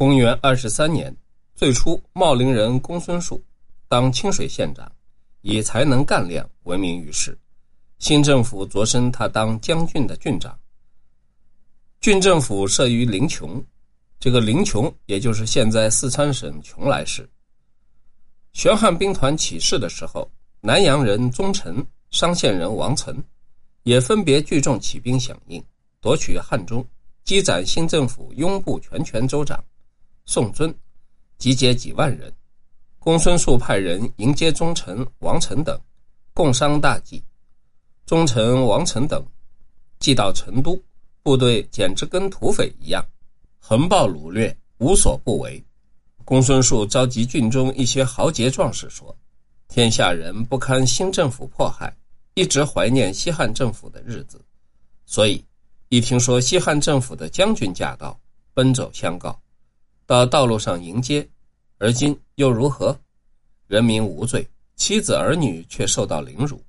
公元二十三年，最初茂陵人公孙述当清水县长，以才能干练闻名于世。新政府擢升他当将军的郡长。郡政府设于临邛，这个临邛也就是现在四川省邛崃市。玄汉兵团起事的时候，南阳人宗臣、商县人王岑也分别聚众起兵响应，夺取汉中，击斩新政府拥部全权州长宋尊，集结几万人。公孙述派人迎接忠臣王岑等，共商大计。忠臣王岑等既到成都。部队简直跟土匪一样，横暴掳掠，无所不为。公孙述召集郡中一些豪杰壮士说：“天下人不堪新政府迫害，一直怀念西汉政府的日子，所以一听说西汉政府的将军驾到，奔走相告，到道路上迎接。而今又如何？人民无罪，妻子儿女却受到凌辱，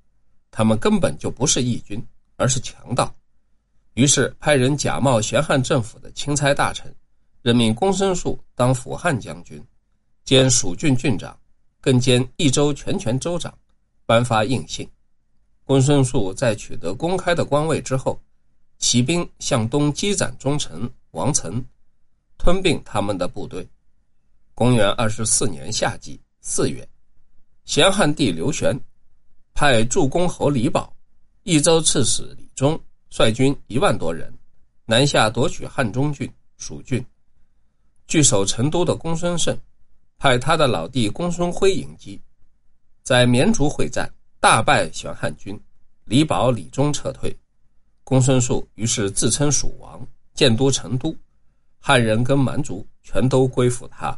他们根本就不是义军，而是强盗。”于是派人假冒玄汉政府的钦差大臣，任命公孙述当辅汉将军，兼蜀郡郡长，更兼益州全权州长，颁发印信。公孙述在取得公开的官位之后，起兵向东击斩忠臣王岑，吞并他们的部队。公元二十四年夏季四月，咸汉帝刘玄派助公侯李宝、益州刺史李忠。率军一万多人，南下夺取汉中郡、蜀郡。据守成都的公孙胜，派他的老弟公孙辉迎击，在绵竹会战，大败玄汉军，李宝、李忠撤退。公孙述于是自称蜀王，建都成都，汉人跟蛮族全都归附他。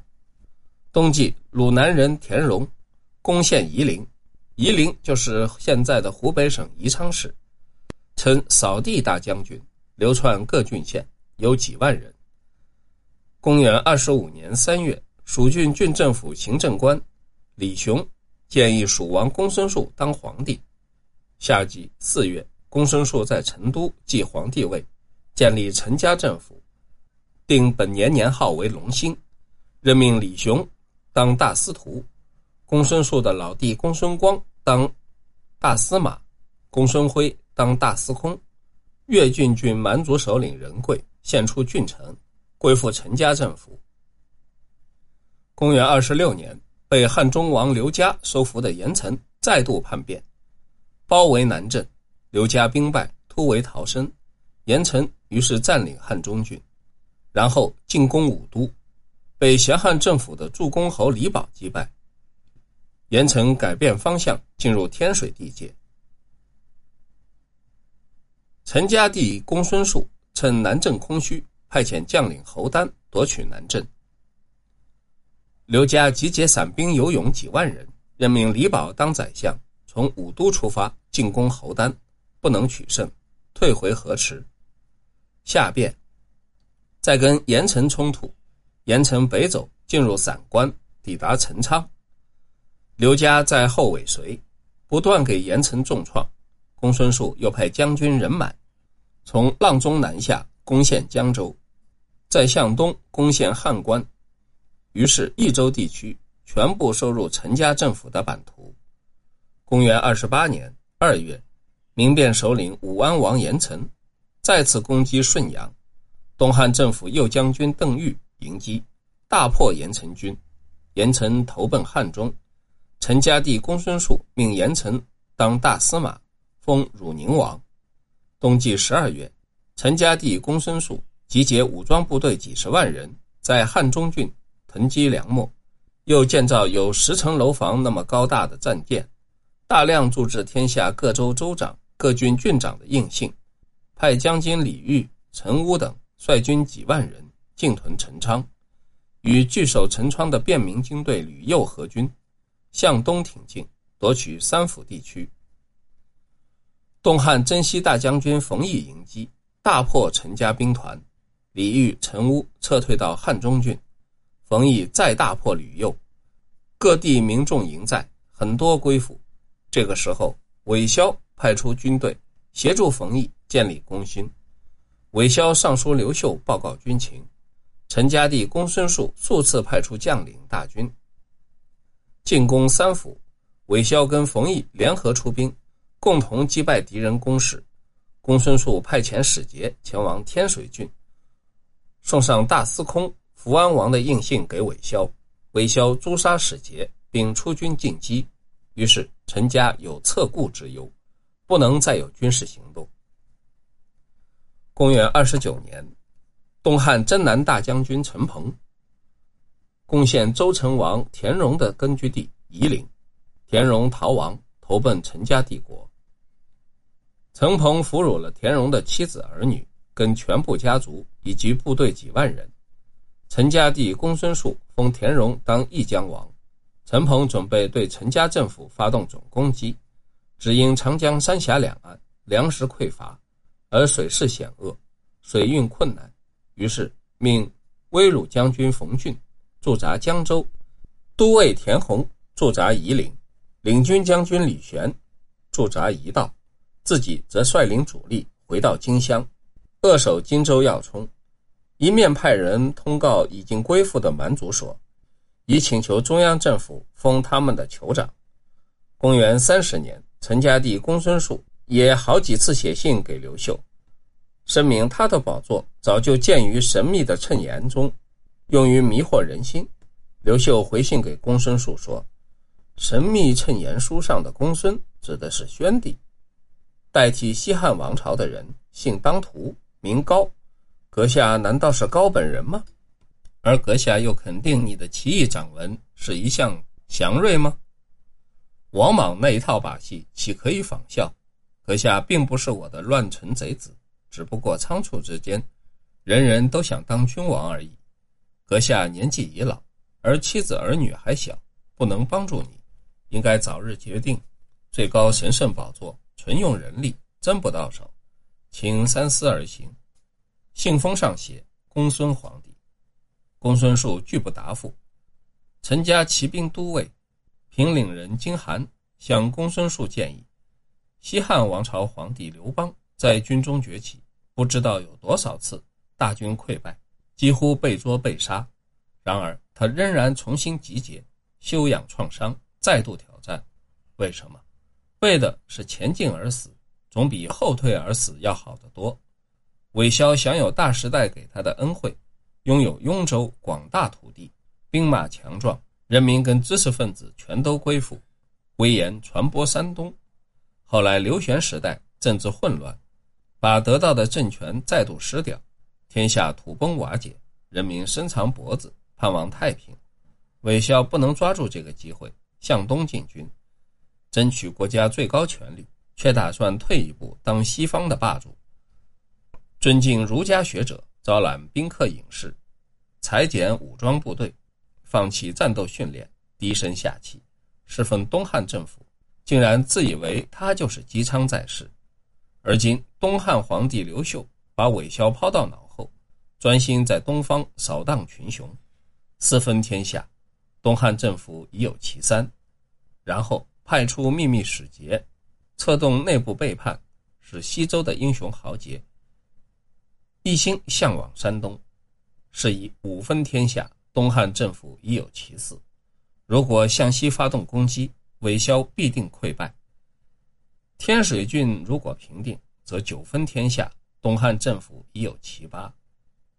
冬季，鲁南人田荣攻陷夷陵，夷陵就是现在的湖北省宜昌市。称扫地大将军，流窜各郡县，有几万人。公元二十五年三月，蜀郡郡政府行政官李雄建议蜀王公孙述当皇帝。夏季四月，公孙述在成都继皇帝位，建立陈家政府，定本年年号为隆兴，任命李雄当大司徒，公孙述的老弟公孙光当大司马，公孙辉。当大司空，越郡郡蛮族首领任贵献出郡城，归附陈家政府。公元二十六年，被汉中王刘嘉收服的严岑再度叛变，包围南郑，刘嘉兵败，突围逃生。严岑于是占领汉中郡，然后进攻武都，被咸汉政府的助攻侯李宝击败。严城改变方向，进入天水地界。陈家弟公孙述趁南郑空虚，派遣将领侯丹夺取南郑。刘家集结散兵游勇几万人，任命李宝当宰相，从武都出发进攻侯丹，不能取胜，退回河池。下变，再跟严城冲突，严城北走，进入散关，抵达陈仓。刘家在后尾随，不断给严城重创。公孙述又派将军任满，从阆中南下攻陷江州，再向东攻陷汉关，于是益州地区全部收入陈家政府的版图。公元二十八年二月，民变首领武安王严城再次攻击顺阳，东汉政府右将军邓愈迎击，大破严城军，严城投奔汉中。陈家弟公孙述命严城当大司马。封汝宁王。冬季十二月，陈家弟公孙述集结武装部队几十万人，在汉中郡囤积粮秣，又建造有十层楼房那么高大的战舰，大量铸制天下各州州长、各郡郡长的印信，派将军李煜、陈乌等率军几万人进屯陈仓，与据守陈仓的便民军队吕右合军，向东挺进，夺取三府地区。东汉征西大将军冯异迎击，大破陈家兵团，李煜、陈乌撤退到汉中郡。冯异再大破吕右，各地民众迎在，很多归附。这个时候，韦骁派出军队协助冯异建立功勋。韦骁上书刘秀报告军情，陈家弟公孙述数次派出将领大军进攻三府，韦骁跟冯异联合出兵，共同击败敌人攻势。公孙述派遣使节前往天水郡，送上大司空福安王的印信给韦骁，韦骁诛杀使节，并出军进击。于是陈家有侧顾之忧，不能再有军事行动。公元二十九年。东汉征南大将军陈鹏攻陷周成王田荣的根据地夷陵，田荣逃亡，投奔陈家帝国。陈鹏俘虏了田荣的妻子儿女，跟全部家族以及部队几万人。陈家帝公孙述封田荣当义将王。陈鹏准备对陈家政府发动总攻击，只因长江三峡两岸粮食匮乏，而水势险恶，水运困难。于是命威鲁将军冯俊驻扎江州，都尉田弘驻扎夷陵，领军将军李玄驻扎夷道，自己则率领主力回到荆襄，扼守荆州要冲。一面派人通告已经归附的蛮族说，以请求中央政府封他们的酋长。公元三十年，陈家弟公孙述也好几次写信给刘秀。声明他的宝座早就建于神秘的谶言中，用于迷惑人心。刘秀回信给公孙述说：“神秘谶言书上的公孙指的是宣帝，代替西汉王朝的人，姓当涂，名高。阁下难道是高本人吗？而阁下又肯定你的奇异掌纹是一项祥瑞吗？王莽那一套把戏岂可以仿效？阁下并不是我的乱臣贼子。”只不过仓促之间，人人都想当君王而已。阁下年纪已老，而妻子儿女还小，不能帮助你，应该早日决定。最高神圣宝座，纯用人力，真不到手，请三思而行。信封上写：“公孙皇帝。”公孙述拒不答复。陈家骑兵都尉平陵人金韩向公孙述建议：西汉王朝皇帝刘邦在军中崛起。不知道有多少次大军溃败，几乎被捉被杀，然而他仍然重新集结、休养创伤，再度挑战。为什么？为的是前进而死，总比后退而死要好得多。韦骁享有大时代给他的恩惠，拥有雍州广大土地，兵马强壮，人民跟知识分子全都归附，威严传播山东。后来刘玄时代政治混乱。把得到的政权再度失掉，天下土崩瓦解，人民伸长脖子盼望太平。韦骁不能抓住这个机会向东进军，争取国家最高权力，却打算退一步当西方的霸主。尊敬儒家学者，招揽宾客隐士，裁减武装部队，放弃战斗训练，低声下气，侍奉东汉政府，竟然自以为他就是姬昌在世。而今东汉皇帝刘秀把韦骁抛到脑后，专心在东方扫荡群雄，四分天下，东汉政府已有其三。然后派出秘密使节，策动内部背叛，使西周的英雄豪杰一心向往山东，是以五分天下，东汉政府已有其四。如果向西发动攻击，韦骁必定溃败。天水郡如果平定，则九分天下，东汉政府已有七八。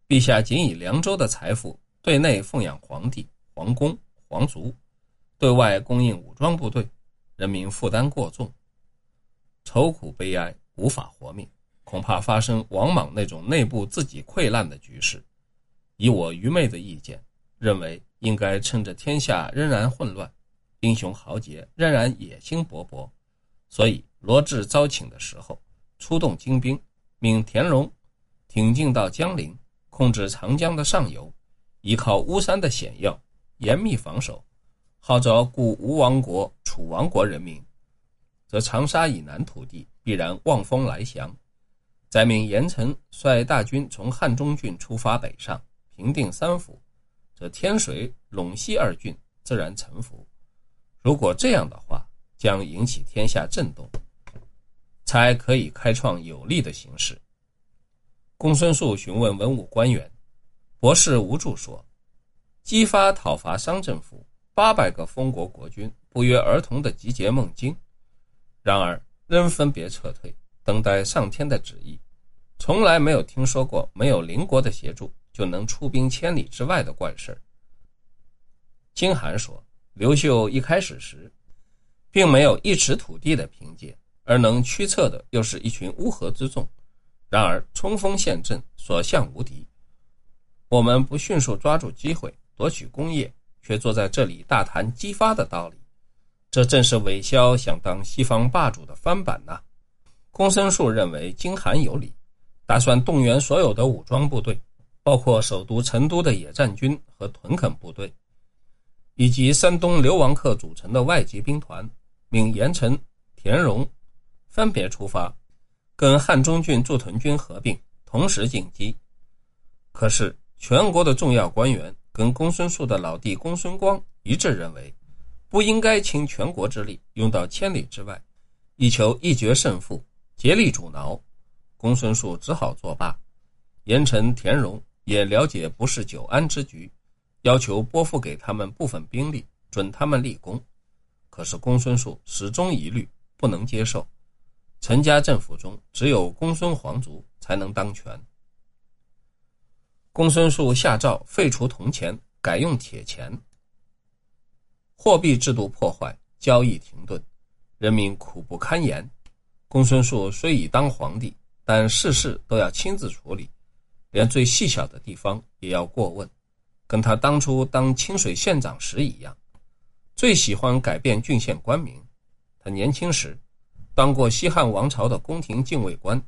陛下仅以凉州的财富，对内奉养皇帝、皇宫、皇族，对外供应武装部队，人民负担过重，愁苦悲哀，无法活命，恐怕发生王莽那种内部自己溃烂的局势。以我愚昧的意见，认为应该趁着天下仍然混乱，英雄豪杰仍然野心勃勃，所以。罗志招请的时候，出动精兵，命田荣挺进到江陵，控制长江的上游，依靠巫山的险要，严密防守，号召故吴王国、楚王国人民，则长沙以南土地必然望风来降。再命严城率大军从汉中郡出发北上，平定三府，则天水、陇西二郡自然臣服。如果这样的话，将引起天下震动。才可以开创有利的形势。公孙述询问文武官员，博士吴助说：“激发讨伐商政府八百个封国国君不约而同的集结孟津，然而仍分别撤退，等待上天的旨意。从来没有听说过没有邻国的协助就能出兵千里之外的怪事儿。”金寒说：“刘秀一开始时，并没有一尺土地的凭借，而能驱策的又是一群乌合之众。然而冲锋陷阵，所向无敌。我们不迅速抓住机会夺取功业，却坐在这里大谈激发的道理，这正是韦骁想当西方霸主的翻版呐。”公孙述认为金韩有理，打算动员所有的武装部队，包括首都成都的野战军和屯垦部队。以及山东流亡客组成的外籍兵团，命严城、田荣分别出发，跟汉中郡驻屯军合并，同时进击。可是全国的重要官员跟公孙述的老弟公孙光一致认为，不应该倾全国之力用到千里之外，以求一决胜负，竭力阻挠。公孙述只好作罢。严城、田荣也了解不是久安之局。要求拨付给他们部分兵力，准他们立功。可是公孙述始终疑虑，不能接受。陈家政府中只有公孙皇族才能当权。公孙述下诏废除铜钱，改用铁钱。货币制度破坏，交易停顿，人民苦不堪言。公孙述虽已当皇帝，但事事都要亲自处理，连最细小的地方也要过问。跟他当初当清水县长时一样，最喜欢改变郡县官名。他年轻时当过西汉王朝的宫廷禁卫官，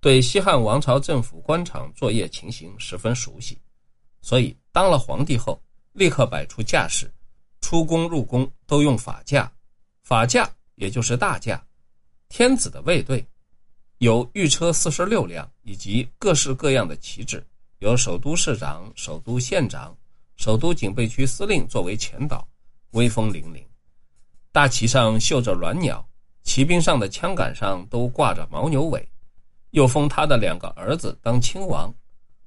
对西汉王朝政府官场作业情形十分熟悉，所以当了皇帝后，立刻摆出架势，出宫入宫都用法驾。法驾也就是大驾，天子的卫队，有御车四十六辆，以及各式各样的旗帜。由首都市长、首都县长、首都警备区司令作为前导，威风凛凛。大旗上绣着鸾鸟，骑兵上的枪杆上都挂着牦牛尾。又封他的两个儿子当亲王，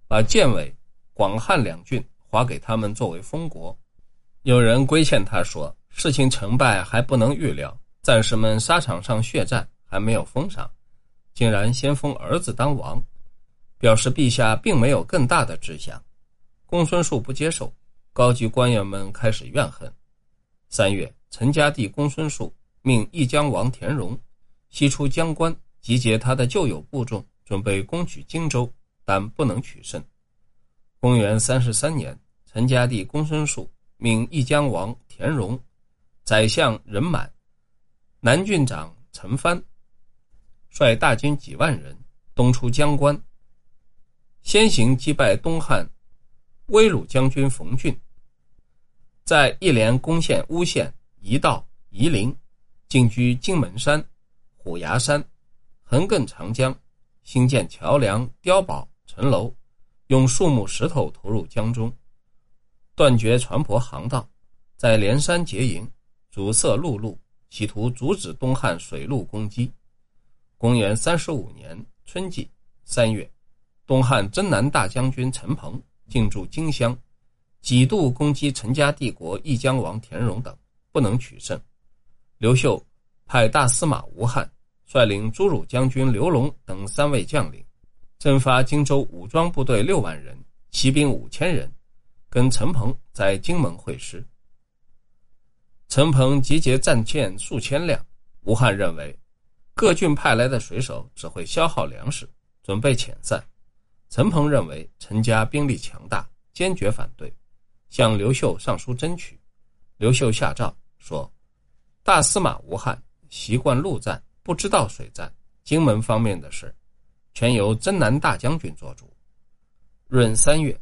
把建委、广汉两郡划给他们作为封国。有人规劝他说：“事情成败还不能预料，战士们沙场上血战还没有封赏，竟然先封儿子当王。”表示陛下并没有更大的志向，公孙述不接受，高级官员们开始怨恨。三月，陈家弟公孙述命义江王田荣西出江关，集结他的旧友部众，准备攻取荆州，但不能取胜。公元三十三年，陈家弟公孙述命义江王田荣、宰相任满、南郡长陈蕃率大军几万人东出江关。先行击败东汉威鲁将军冯俊，在一连攻陷乌县、夷道、夷陵，进居荆门山、虎牙山，横亘长江，兴建桥梁、碉堡、城楼，用树木石头投入江中，断绝船舶航道，在连山结营，阻塞陆路，企图阻止东汉水陆攻击。公元三十五年春季三月。东汉征南大将军陈鹏进驻荆襄，几度攻击陈家帝国义江王田荣等，不能取胜。刘秀派大司马吴汉率领朱汝将军刘龙等三位将领，征发荆州武装部队六万人，骑兵五千人，跟陈鹏在荆门会师。陈鹏集结战舰数千辆，吴汉认为各郡派来的水手只会消耗粮食，准备遣散。陈鹏认为陈家兵力强大，坚决反对，向刘秀上书争取。刘秀下诏说：“大司马吴汉习惯陆战，不知道水战，荆门方面的事，全由征南大将军做主。”闰三月，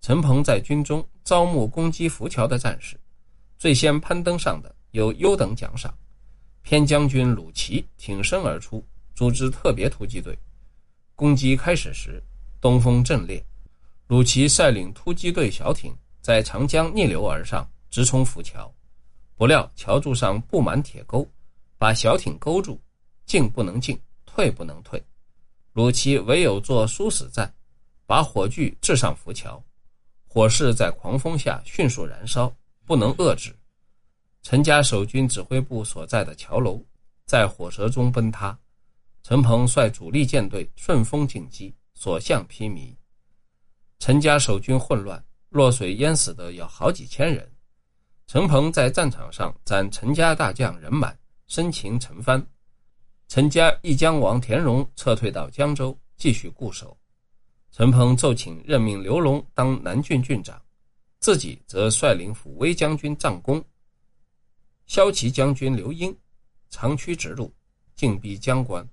陈鹏在军中招募攻击浮桥的战士，最先攀登上的有优等奖赏。偏将军鲁齐挺身而出，组织特别突击队，攻击开始时。东风阵列，鲁奇率领突击队小艇在长江逆流而上，直冲浮桥。不料桥柱上布满铁钩，把小艇勾住，进不能进，退不能退。鲁奇唯有做殊死战，把火炬掷上浮桥，火势在狂风下迅速燃烧，不能遏制。陈家守军指挥部所在的桥楼在火舌中崩塌。陈鹏率主力舰队顺风进击，所向披靡。陈家守军混乱，落水淹死的有好几千人。陈鹏在战场上斩陈家大将人满，生擒陈蕃。陈家义将王田荣撤退到江州，继续固守。陈鹏奏请任命刘龙当南郡郡长，自己则率领抚威将军张公、骁骑将军刘英，长驱直入，进逼江关。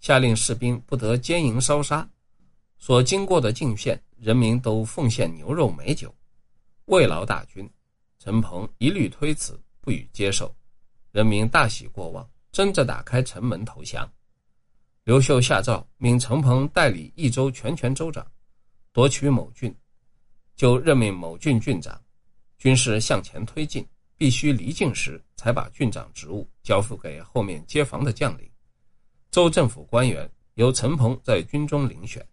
下令士兵不得奸淫烧杀，所经过的郡县人民都奉献牛肉美酒，慰劳大军。陈鹏一律推辞，不予接受。人民大喜过望，争着打开城门投降。刘秀下诏，命陈鹏代理益州全权州长，夺取某郡，就任命某郡郡长。军事向前推进，必须离境时才把郡长职务交付给后面接防的将领。州政府官员由陈鹏在军中遴选。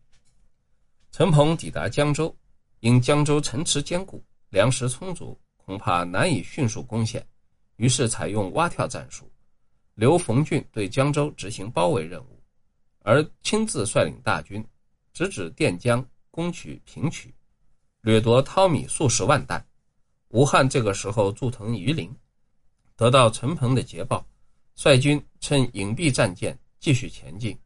陈鹏抵达江州，因江州城池坚固，粮食充足，恐怕难以迅速攻陷，于是采用蛙跳战术。刘逢俊对江州执行包围任务，而亲自率领大军直指垫江，攻取平曲，掠夺淘米数十万担。吴汉这个时候驻屯榆林，得到陈鹏的捷报，率军趁隐蔽战舰。继续前进。